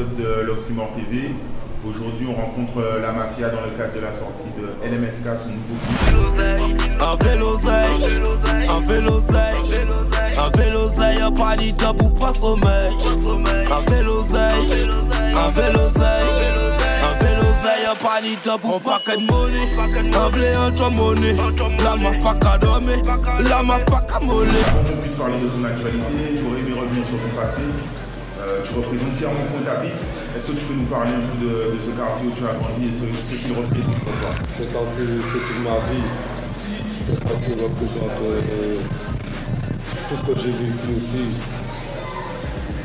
épisode de l'Oxymore TV. Aujourd'hui, on rencontre euh, la mafia dans le cadre de la sortie de LMSK, son nouveau. Avant qu'on puisse parler de ton actualité, j'aurais aimé revenir sur ton passé. Euh, tu représentes fièrement Pointe-à-Pitre. Est-ce que tu peux nous parler un peu de, de ce quartier où tu as grandi et de ce qu'il représente pour toi? Ce quartier, c'est toute ma vie. Ce quartier représente euh, tout ce que j'ai vécu aussi.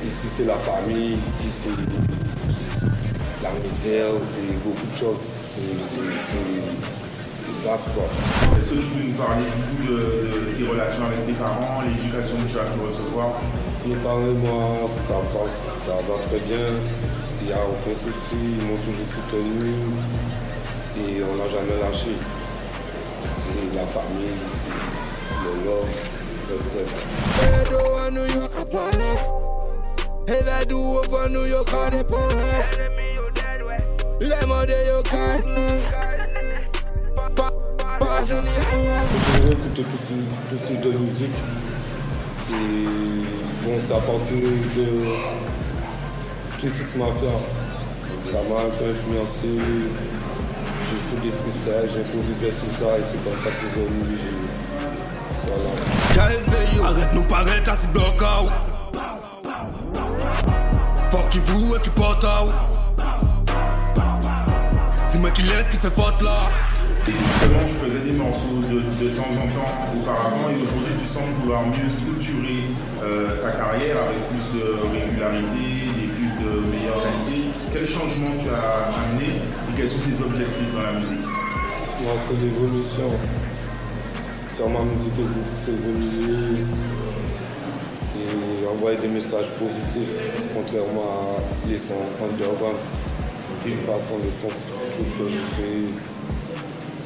Ici, c'est la famille. Ici, c'est la misère. C'est beaucoup de choses. C'est vaste, quoi. Est-ce que tu peux nous parler du coup de, de tes relations avec tes parents, l'éducation que tu as pu recevoir? Mes parents, moi, ça passe, ça va très bien. Il n'y a aucun souci. Ils m'ont toujours soutenu. Et on n'a jamais lâché. C'est la famille, c'est le love, c'est le respect. Écouté tout ce, tout ce type de musique. Et bon, c'est à partir de 36 Mafia. Ça m'a un peu influencé. J'ai fait des freestyles, j'ai improvisé sur ça et c'est comme ça que c'est venu. Voilà. Arrête nous paraître à ce bloc out. Fuck qui vous et qui porte out. Dis-moi qui laisse qui fait faute là. Et justement, tu faisais des morceaux de, de temps en temps auparavant et aujourd'hui, tu sembles vouloir mieux structurer euh, ta carrière avec plus de régularité, des clips de meilleure qualité. Quel changement tu as amené et quels sont tes objectifs dans la musique? Moi, c'est l'évolution. Faire ma musique, c'est évoluer et envoyer des messages positifs, contrairement à les sons underground. De toute façon, les sons que je fais,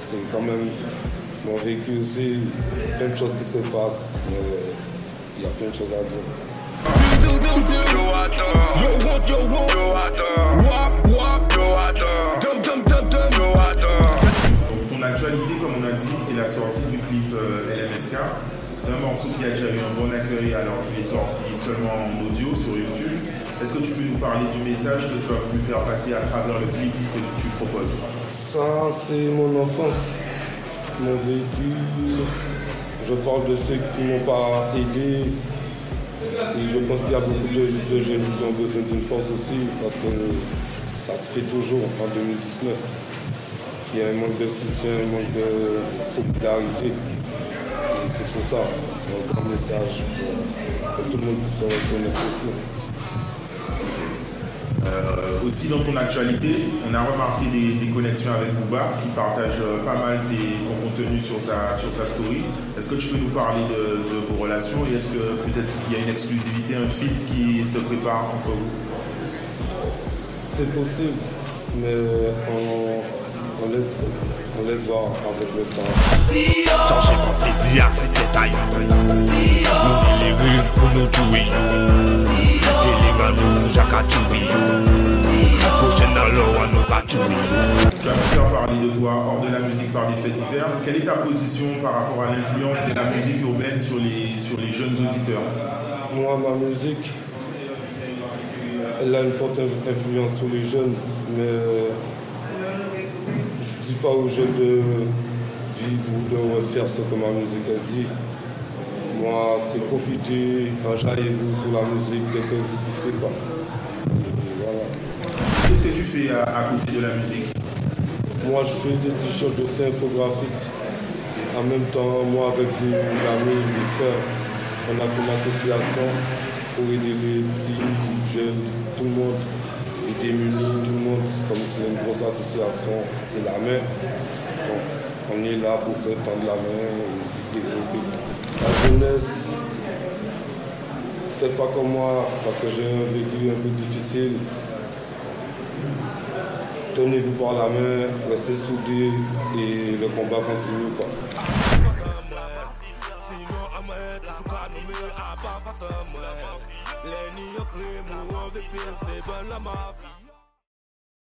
c'est quand même mon vécu aussi. Plein de choses qui se passent, mais il y a plein de choses à dire. Ton actualité, comme on a dit, c'est la sortie du clip euh, LMSK. C'est un morceau qui a déjà eu un bon accueil alors qu'il est sorti seulement en audio sur YouTube. Est-ce que tu peux nous parler du message que tu as voulu faire passer à travers le clip que tu proposes? Ça, c'est mon enfance, mon vécu. Je parle de ceux qui m'ont pas aidé. Et je pense qu'il y a beaucoup de, jeunes qui ont besoin d'une force aussi, parce que ça se fait toujours en 2019. Il y a un manque de soutien, un manque de solidarité. Et c'est pour ça, c'est un grand message pour que tout le monde se reconnaisse aussi. Euh, aussi dans ton actualité, on a remarqué des, des connexions avec Booba qui partage euh, pas mal tes- ton contenu sur sa, sur sa story. Est-ce que tu peux nous parler de, de vos relations et est-ce que peut-être qu'il y a une exclusivité, un feat qui se prépare entre vous? C'est possible, mais on, on laisse, on laisse voir avec le temps. Changer mon Nous les rues pour nous l'eau, à nous a tué Tu as pu faire parler de toi hors de la musique par des faits divers. Quelle est ta position par rapport à l'influence de la musique urbaine sur les, sur les jeunes auditeurs? Moi, ma musique, elle a une forte inf- influence sur les jeunes, mais je ne dis pas aux jeunes de vivre ou de refaire ce que ma musique a dit. Moi, c'est profiter, enjaillez-vous sur la musique dès que vous. Et voilà. Qu'est-ce que tu fais à, côté de la musique? Moi, je fais des t-shirts de infographiste. En même temps, moi, avec des amis, des frères, on a une association pour aider les petits, jeunes, tout le monde, les démunis, tout le monde. Comme c'est une grosse association, c'est la main. Donc, on est là pour se tendre la main et développer. La jeunesse, faites pas comme moi, parce que j'ai un vécu un peu difficile. Tenez-vous par la main, restez soudés et le combat continue.